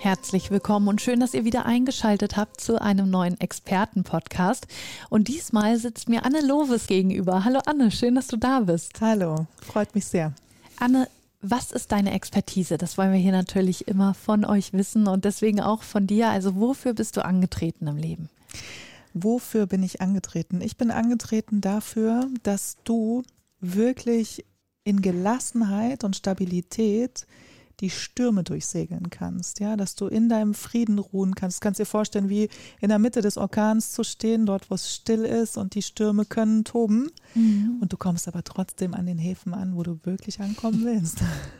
Herzlich willkommen und schön, dass ihr wieder eingeschaltet habt zu einem neuen Experten-Podcast. Und diesmal sitzt mir Anne Loves gegenüber. Hallo Anne, schön, dass du da bist. Hallo, freut mich sehr. Anne, was ist deine Expertise? Das wollen wir hier natürlich immer von euch wissen und deswegen auch von dir. Also wofür bist du angetreten im Leben? Wofür bin ich angetreten? Ich bin angetreten dafür, dass du wirklich in Gelassenheit und Stabilität die Stürme durchsegeln kannst, ja, dass du in deinem Frieden ruhen kannst. Du kannst dir vorstellen, wie in der Mitte des Orkans zu stehen, dort, wo es still ist und die Stürme können toben. Mhm. Und du kommst aber trotzdem an den Häfen an, wo du wirklich ankommen willst.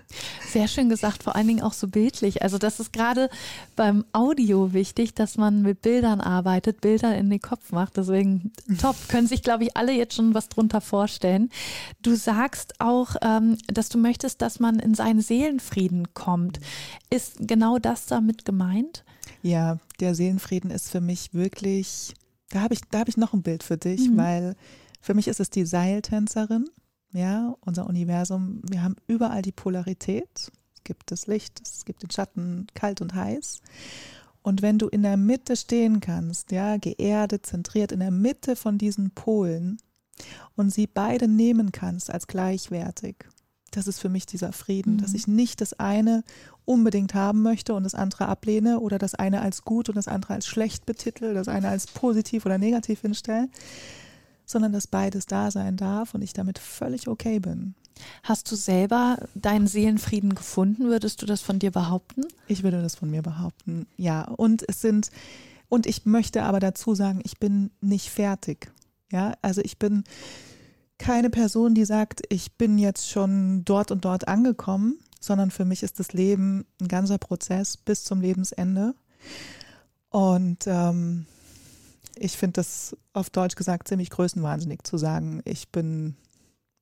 Sehr schön gesagt, vor allen Dingen auch so bildlich. Also das ist gerade beim Audio wichtig, dass man mit Bildern arbeitet, Bilder in den Kopf macht. Deswegen top, können sich, glaube ich, alle jetzt schon was drunter vorstellen. Du sagst auch, ähm, dass du möchtest, dass man in seinen Seelenfrieden kommt. Ist genau das damit gemeint? Ja, der Seelenfrieden ist für mich wirklich, da habe ich, da ich noch ein Bild für dich, mhm. weil für mich ist es die Seiltänzerin, ja, unser Universum. Wir haben überall die Polarität. Es gibt das Licht, es gibt den Schatten, kalt und heiß. Und wenn du in der Mitte stehen kannst, ja, geerdet, zentriert, in der Mitte von diesen Polen und sie beide nehmen kannst als gleichwertig, das ist für mich dieser Frieden, mhm. dass ich nicht das eine unbedingt haben möchte und das andere ablehne oder das eine als gut und das andere als schlecht betitel, das eine als positiv oder negativ hinstelle, sondern dass beides da sein darf und ich damit völlig okay bin. Hast du selber deinen Seelenfrieden gefunden? Würdest du das von dir behaupten? Ich würde das von mir behaupten, ja. Und es sind, und ich möchte aber dazu sagen, ich bin nicht fertig. Ja, also ich bin keine Person, die sagt, ich bin jetzt schon dort und dort angekommen, sondern für mich ist das Leben ein ganzer Prozess bis zum Lebensende. Und ähm, ich finde das auf Deutsch gesagt ziemlich größenwahnsinnig zu sagen, ich bin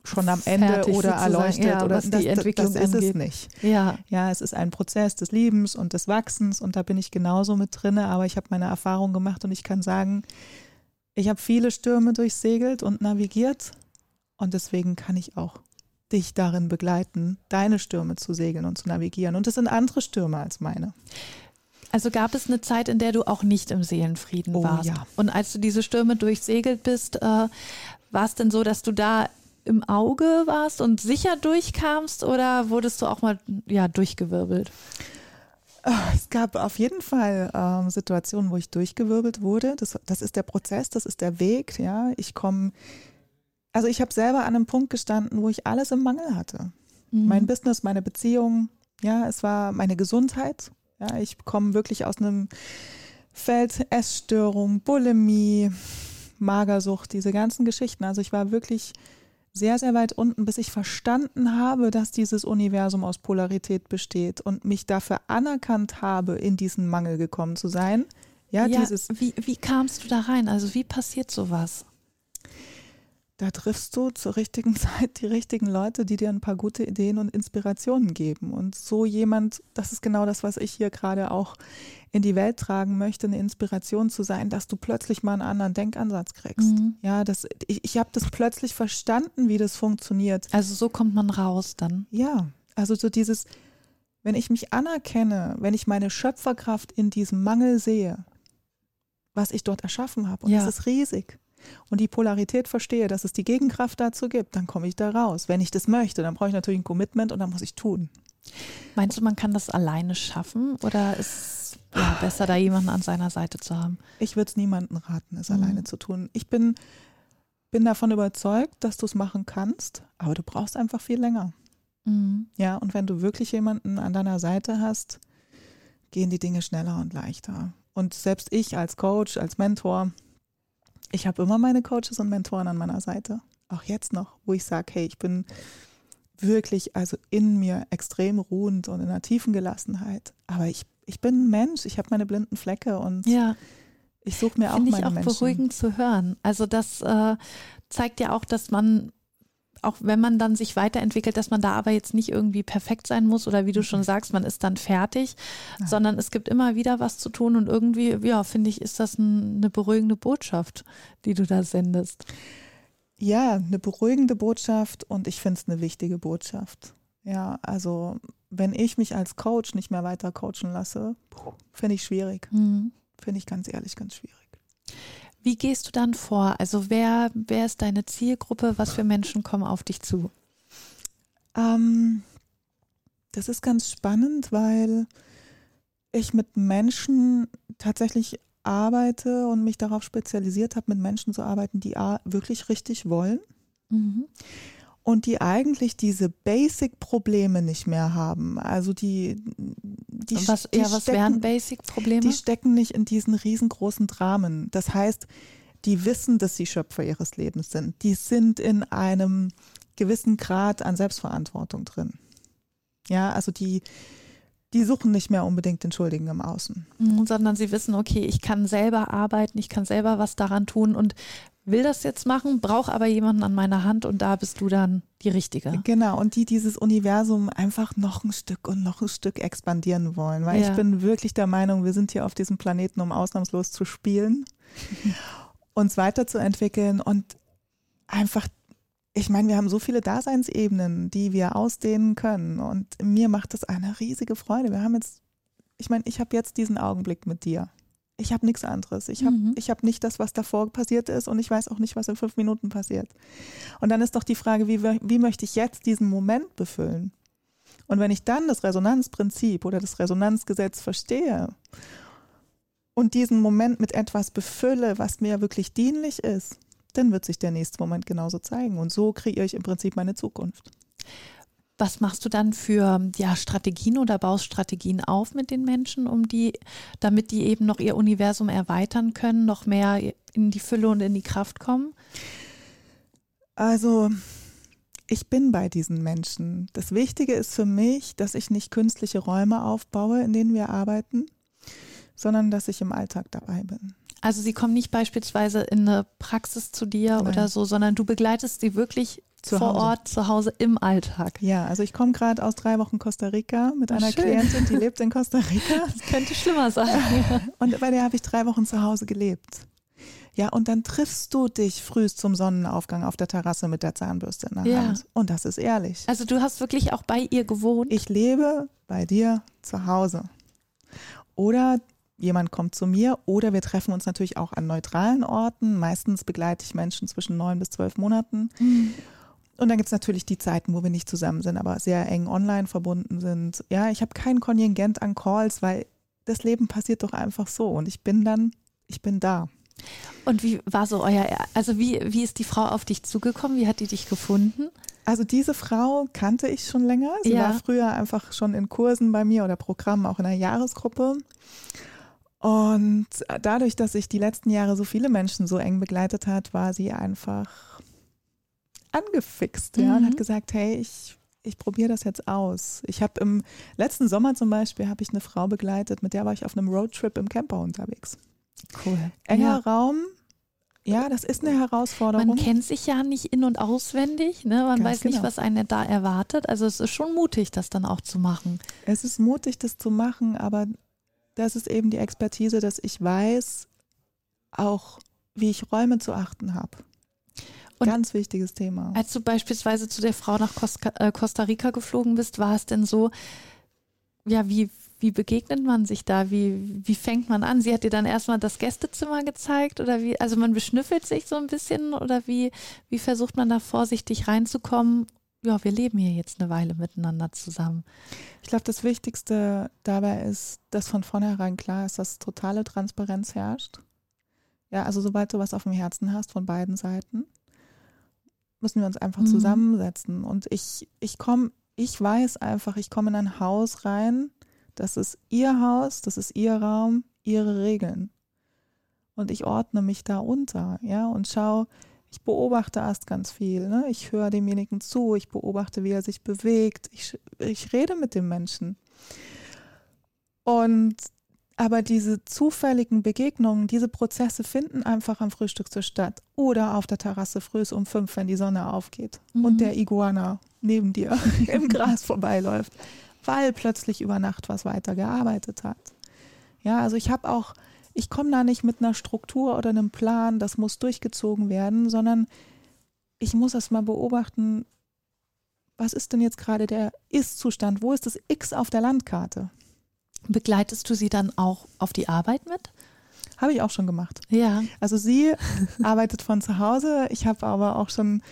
schon am Ende Fertig oder erleuchtet ja, oder das, die Entwicklung das ist angeht. es nicht. Ja. ja, es ist ein Prozess des Liebens und des Wachsens und da bin ich genauso mit drinne, aber ich habe meine Erfahrung gemacht und ich kann sagen, ich habe viele Stürme durchsegelt und navigiert und deswegen kann ich auch dich darin begleiten, deine Stürme zu segeln und zu navigieren. Und es sind andere Stürme als meine. Also gab es eine Zeit, in der du auch nicht im Seelenfrieden oh, warst. Ja. Und als du diese Stürme durchsegelt bist, äh, war es denn so, dass du da im Auge warst und sicher durchkamst oder wurdest du auch mal ja, durchgewirbelt? Ah, es gab auf jeden Fall ähm, Situationen, wo ich durchgewirbelt wurde. Das, das ist der Prozess, das ist der Weg. Ja, ich komme also ich habe selber an einem Punkt gestanden, wo ich alles im Mangel hatte. Mhm. Mein Business, meine Beziehung, ja, es war meine Gesundheit. Ja, ich komme wirklich aus einem Feld Essstörung, Bulimie, Magersucht, diese ganzen Geschichten. Also ich war wirklich sehr, sehr weit unten, bis ich verstanden habe, dass dieses Universum aus Polarität besteht und mich dafür anerkannt habe, in diesen Mangel gekommen zu sein. Ja, ja dieses. Wie, wie kamst du da rein? Also wie passiert sowas? Da triffst du zur richtigen Zeit die richtigen Leute, die dir ein paar gute Ideen und Inspirationen geben. Und so jemand, das ist genau das, was ich hier gerade auch in die Welt tragen möchte, eine Inspiration zu sein, dass du plötzlich mal einen anderen Denkansatz kriegst. Mhm. Ja, das, ich, ich habe das plötzlich verstanden, wie das funktioniert. Also so kommt man raus dann. Ja, also so dieses, wenn ich mich anerkenne, wenn ich meine Schöpferkraft in diesem Mangel sehe, was ich dort erschaffen habe, und ja. das ist riesig und die Polarität verstehe, dass es die Gegenkraft dazu gibt, dann komme ich da raus. Wenn ich das möchte, dann brauche ich natürlich ein Commitment und dann muss ich tun. Meinst du, man kann das alleine schaffen oder ist es ja, besser, da jemanden an seiner Seite zu haben? Ich würde es niemandem raten, es mhm. alleine zu tun. Ich bin, bin davon überzeugt, dass du es machen kannst, aber du brauchst einfach viel länger. Mhm. Ja, und wenn du wirklich jemanden an deiner Seite hast, gehen die Dinge schneller und leichter. Und selbst ich als Coach, als Mentor, ich habe immer meine Coaches und Mentoren an meiner Seite. Auch jetzt noch, wo ich sage, hey, ich bin wirklich also in mir extrem ruhend und in einer tiefen Gelassenheit. Aber ich, ich bin ein Mensch, ich habe meine blinden Flecke und ja. ich suche mir auch meine Finde ich auch Menschen. beruhigend zu hören. Also das äh, zeigt ja auch, dass man auch wenn man dann sich weiterentwickelt, dass man da aber jetzt nicht irgendwie perfekt sein muss oder wie du schon sagst, man ist dann fertig, ja. sondern es gibt immer wieder was zu tun und irgendwie, ja, finde ich, ist das ein, eine beruhigende Botschaft, die du da sendest. Ja, eine beruhigende Botschaft und ich finde es eine wichtige Botschaft. Ja, also wenn ich mich als Coach nicht mehr weiter coachen lasse, finde ich schwierig. Mhm. Finde ich ganz ehrlich ganz schwierig. Wie gehst du dann vor? Also wer, wer ist deine Zielgruppe? Was für Menschen kommen auf dich zu? Ähm, das ist ganz spannend, weil ich mit Menschen tatsächlich arbeite und mich darauf spezialisiert habe, mit Menschen zu arbeiten, die A, wirklich richtig wollen. Mhm und die eigentlich diese Basic-Probleme nicht mehr haben. Also die, die, was, die ja, was stecken, wären Basic-Probleme? Die stecken nicht in diesen riesengroßen Dramen. Das heißt, die wissen, dass sie Schöpfer ihres Lebens sind. Die sind in einem gewissen Grad an Selbstverantwortung drin. Ja, also die, die suchen nicht mehr unbedingt den Schuldigen im Außen. Mhm, sondern sie wissen, okay, ich kann selber arbeiten, ich kann selber was daran tun und will das jetzt machen, brauche aber jemanden an meiner Hand und da bist du dann die Richtige. Genau, und die dieses Universum einfach noch ein Stück und noch ein Stück expandieren wollen. Weil ja. ich bin wirklich der Meinung, wir sind hier auf diesem Planeten, um ausnahmslos zu spielen, uns weiterzuentwickeln und einfach, ich meine, wir haben so viele Daseinsebenen, die wir ausdehnen können. Und mir macht das eine riesige Freude. Wir haben jetzt, ich meine, ich habe jetzt diesen Augenblick mit dir ich habe nichts anderes. Ich habe mhm. hab nicht das, was davor passiert ist und ich weiß auch nicht, was in fünf Minuten passiert. Und dann ist doch die Frage, wie, wie möchte ich jetzt diesen Moment befüllen? Und wenn ich dann das Resonanzprinzip oder das Resonanzgesetz verstehe und diesen Moment mit etwas befülle, was mir wirklich dienlich ist, dann wird sich der nächste Moment genauso zeigen. Und so kreiere ich im Prinzip meine Zukunft. Was machst du dann für ja, Strategien oder baust Strategien auf mit den Menschen, um die, damit die eben noch ihr Universum erweitern können, noch mehr in die Fülle und in die Kraft kommen? Also, ich bin bei diesen Menschen. Das Wichtige ist für mich, dass ich nicht künstliche Räume aufbaue, in denen wir arbeiten, sondern dass ich im Alltag dabei bin. Also sie kommen nicht beispielsweise in eine Praxis zu dir Nein. oder so, sondern du begleitest sie wirklich zu vor Hause. Ort, zu Hause im Alltag. Ja, also ich komme gerade aus drei Wochen Costa Rica mit einer Schön. Klientin, die lebt in Costa Rica. Das könnte schlimmer sein. Und bei der habe ich drei Wochen zu Hause gelebt. Ja, und dann triffst du dich frühst zum Sonnenaufgang auf der Terrasse mit der Zahnbürste in der ja. Hand. Und das ist ehrlich. Also du hast wirklich auch bei ihr gewohnt? Ich lebe bei dir zu Hause. Oder jemand kommt zu mir oder wir treffen uns natürlich auch an neutralen Orten. Meistens begleite ich Menschen zwischen neun bis zwölf Monaten. Mhm. Und dann gibt es natürlich die Zeiten, wo wir nicht zusammen sind, aber sehr eng online verbunden sind. Ja, ich habe kein Kontingent an Calls, weil das Leben passiert doch einfach so. Und ich bin dann, ich bin da. Und wie war so euer, also wie, wie ist die Frau auf dich zugekommen? Wie hat die dich gefunden? Also diese Frau kannte ich schon länger. Sie ja. war früher einfach schon in Kursen bei mir oder Programmen, auch in einer Jahresgruppe. Und dadurch, dass ich die letzten Jahre so viele Menschen so eng begleitet hat, war sie einfach angefixt, ja, mhm. und hat mhm. gesagt, hey, ich, ich probiere das jetzt aus. Ich habe im letzten Sommer zum Beispiel habe ich eine Frau begleitet, mit der war ich auf einem Roadtrip im Camper unterwegs. Cool. Enger ja. Raum, ja, das ist eine Herausforderung. Man kennt sich ja nicht in- und auswendig, ne? man Ganz weiß genau. nicht, was einen da erwartet. Also es ist schon mutig, das dann auch zu machen. Es ist mutig, das zu machen, aber das ist eben die Expertise, dass ich weiß, auch wie ich Räume zu achten habe. Und Ganz wichtiges Thema. Als du beispielsweise zu der Frau nach äh, Costa Rica geflogen bist, war es denn so, ja, wie, wie begegnet man sich da? Wie, wie fängt man an? Sie hat dir dann erstmal das Gästezimmer gezeigt oder wie, also man beschnüffelt sich so ein bisschen oder wie, wie versucht man da vorsichtig reinzukommen? Ja, wir leben hier jetzt eine Weile miteinander zusammen. Ich glaube, das Wichtigste dabei ist, dass von vornherein klar ist, dass totale Transparenz herrscht. Ja, also sobald du was auf dem Herzen hast von beiden Seiten, müssen wir uns einfach mhm. zusammensetzen. Und ich, ich komme, ich weiß einfach, ich komme in ein Haus rein, das ist ihr Haus, das ist ihr Raum, ihre Regeln. Und ich ordne mich da unter, ja, und schau, ich beobachte erst ganz viel, ne? ich höre demjenigen zu, ich beobachte, wie er sich bewegt, ich, ich rede mit dem Menschen. Und Aber diese zufälligen Begegnungen, diese Prozesse finden einfach am Frühstückstisch statt oder auf der Terrasse früh um fünf, wenn die Sonne aufgeht Mhm. und der Iguana neben dir im Gras vorbeiläuft, weil plötzlich über Nacht was weiter gearbeitet hat. Ja, also ich habe auch, ich komme da nicht mit einer Struktur oder einem Plan, das muss durchgezogen werden, sondern ich muss erst mal beobachten, was ist denn jetzt gerade der Ist-Zustand? Wo ist das X auf der Landkarte? Begleitest du sie dann auch auf die Arbeit mit? Habe ich auch schon gemacht. Ja. Also sie arbeitet von zu Hause. Ich habe aber auch schon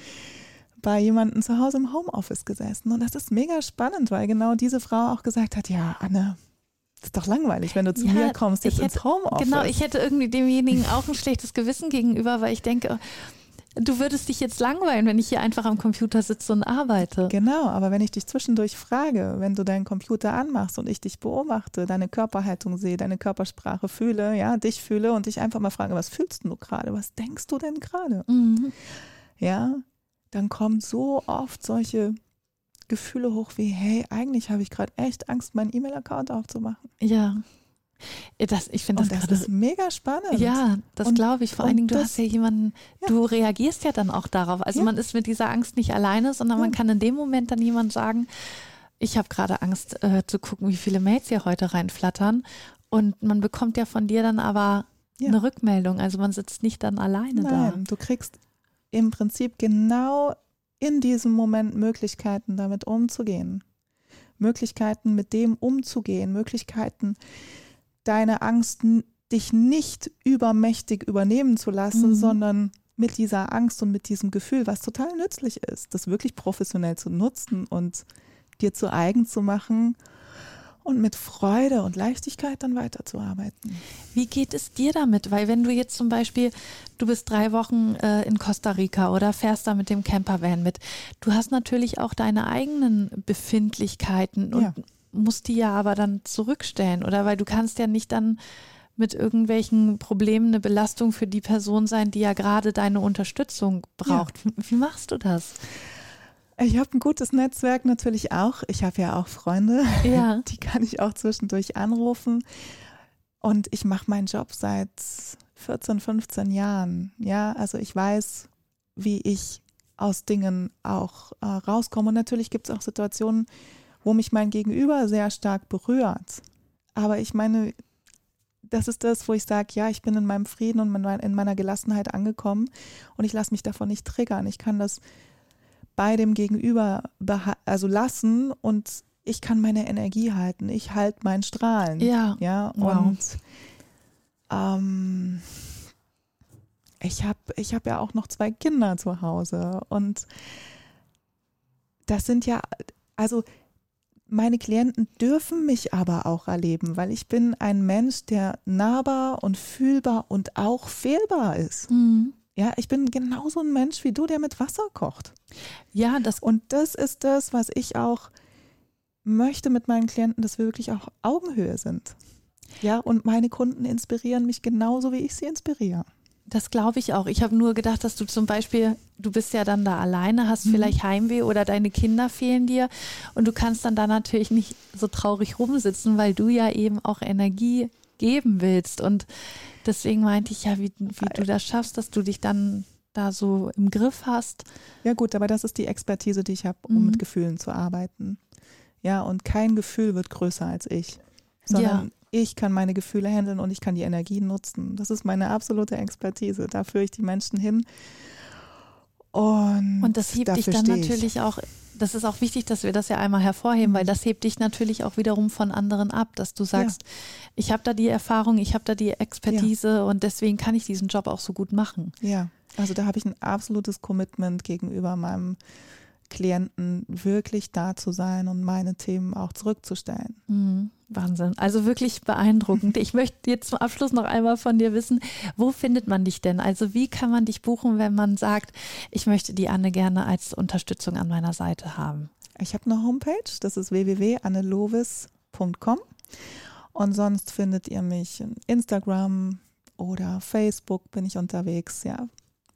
bei jemandem zu Hause im Homeoffice gesessen. Und das ist mega spannend, weil genau diese Frau auch gesagt hat, ja, Anne, das ist doch langweilig, wenn du zu Ja, mir kommst, jetzt ich ins hätte- Homeoffice. Genau, ich hätte irgendwie demjenigen auch ein schlechtes Gewissen gegenüber, weil ich denke, du würdest dich jetzt langweilen, wenn ich hier einfach am Computer sitze und arbeite. Genau, aber wenn ich dich zwischendurch frage, wenn du deinen Computer anmachst und ich dich beobachte, deine Körperhaltung sehe, deine Körpersprache fühle, ja, dich fühle und dich einfach mal frage, was fühlst du gerade? Was denkst du denn gerade? Mhm. Ja, dann kommen so oft solche Gefühle hoch wie, hey, eigentlich habe ich gerade echt Angst, meinen E-Mail-Account aufzumachen. Ja. Das, ich finde das das gerade ist mega spannend. Ja, das glaube ich. Vor allen Dingen, du das- hast ja jemanden, Ja. du reagierst ja dann auch darauf. Also Ja. man ist mit dieser Angst nicht alleine, sondern man kann in dem Moment dann jemand sagen, ich habe gerade Angst äh, zu gucken, wie viele Mails hier heute reinflattern. Und man bekommt ja von dir dann aber Ja. eine Rückmeldung. Also man sitzt nicht dann alleine Nein, du kriegst im Prinzip genau in diesem Moment Möglichkeiten, damit umzugehen. Möglichkeiten, mit dem umzugehen, Möglichkeiten, deine Angst dich nicht übermächtig übernehmen zu lassen, Mhm. sondern mit dieser Angst und mit diesem Gefühl, was total nützlich ist, das wirklich professionell zu nutzen und dir zu eigen zu machen und mit Freude und Leichtigkeit dann weiterzuarbeiten. Wie geht es dir damit? Weil wenn du jetzt zum Beispiel, du bist drei Wochen äh, in Costa Rica oder fährst da mit dem Campervan mit, du hast natürlich auch deine eigenen Befindlichkeiten und Ja. Musst die ja aber dann zurückstellen, oder? Weil du kannst ja nicht dann mit irgendwelchen Problemen eine Belastung für die Person sein, die ja gerade deine Unterstützung braucht. Wie, wie machst du das? Ich habe ein gutes Netzwerk natürlich auch. Ich habe ja auch Freunde, Ja. die kann ich auch zwischendurch anrufen. Und ich mache meinen Job seit 14, 15 Jahren. Ja, also ich weiß, wie ich aus Dingen auch äh, rauskomme. Und natürlich gibt es auch Situationen, wo mich mein Gegenüber sehr stark berührt. Aber ich meine, das ist das, wo ich sage, ja, ich bin in meinem Frieden und in meiner Gelassenheit angekommen und ich lasse mich davon nicht triggern. Ich kann das bei dem Gegenüber also lassen und ich kann meine Energie halten. Ich halte meinen Strahlen. Ja. Ja, Wow. und ähm, ich habe ich hab ja auch noch zwei Kinder zu Hause und das sind ja, also meine Klienten dürfen mich aber auch erleben, weil ich bin ein Mensch, der nahbar und fühlbar und auch fehlbar ist. Mhm. Ja, ich bin genauso ein Mensch wie du, der mit Wasser kocht. Ja, das Und das ist das, was ich auch möchte mit meinen Klienten, dass wir wirklich auch Augenhöhe sind. Ja, und meine Kunden inspirieren mich genauso, wie ich sie inspiriere. Das glaube ich auch. Ich habe nur gedacht, dass du zum Beispiel, du bist ja dann da alleine, hast Mhm. vielleicht Heimweh oder deine Kinder fehlen dir und du kannst dann da natürlich nicht so traurig rumsitzen, weil du ja eben auch Energie geben willst. Und deswegen meinte ich ja, wie, wie du das schaffst, dass du dich dann da so im Griff hast. Ja gut, aber das ist die Expertise, die ich habe, um Mhm. mit Gefühlen zu arbeiten. Ja, und kein Gefühl wird größer als ich, sondern ich kann meine Gefühle handeln und ich kann die Energie nutzen. Das ist meine absolute Expertise. Da führe ich die Menschen hin. Und, Und das hebt dich dann natürlich auch, das ist auch wichtig, dass wir das ja einmal hervorheben, weil das hebt dich natürlich auch wiederum von anderen ab, dass du sagst, ich habe da die Erfahrung, ich habe da die Expertise und deswegen kann ich diesen Job auch so gut machen. Ja, also da habe ich ein absolutes Commitment gegenüber meinem Klienten, wirklich da zu sein und meine Themen auch zurückzustellen. Mhm. Wahnsinn. Also wirklich beeindruckend. Ich möchte jetzt zum Abschluss noch einmal von dir wissen, wo findet man dich denn? Also wie kann man dich buchen, wenn man sagt, ich möchte die Anne gerne als Unterstützung an meiner Seite haben? Ich habe eine Homepage, das ist www.annelovis.com und sonst findet ihr mich in Instagram oder Facebook bin ich unterwegs, ja.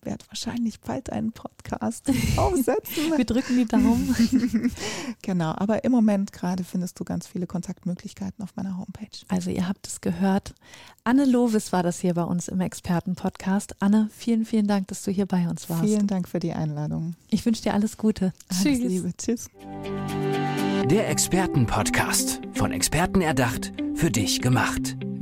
Werde wahrscheinlich bald einen Podcast aufsetzen. Wir drücken die Daumen. genau, aber im Moment gerade findest du ganz viele Kontaktmöglichkeiten auf meiner Homepage. Also ihr habt es gehört. Anne Lovis war das hier bei uns im Expertenpodcast. Anne, vielen, vielen Dank, dass du hier bei uns warst. Vielen Dank für die Einladung. Ich wünsche dir alles Gute. Alles Tschüss. Liebe. Tschüss. Der Expertenpodcast. Von Experten erdacht, für dich gemacht.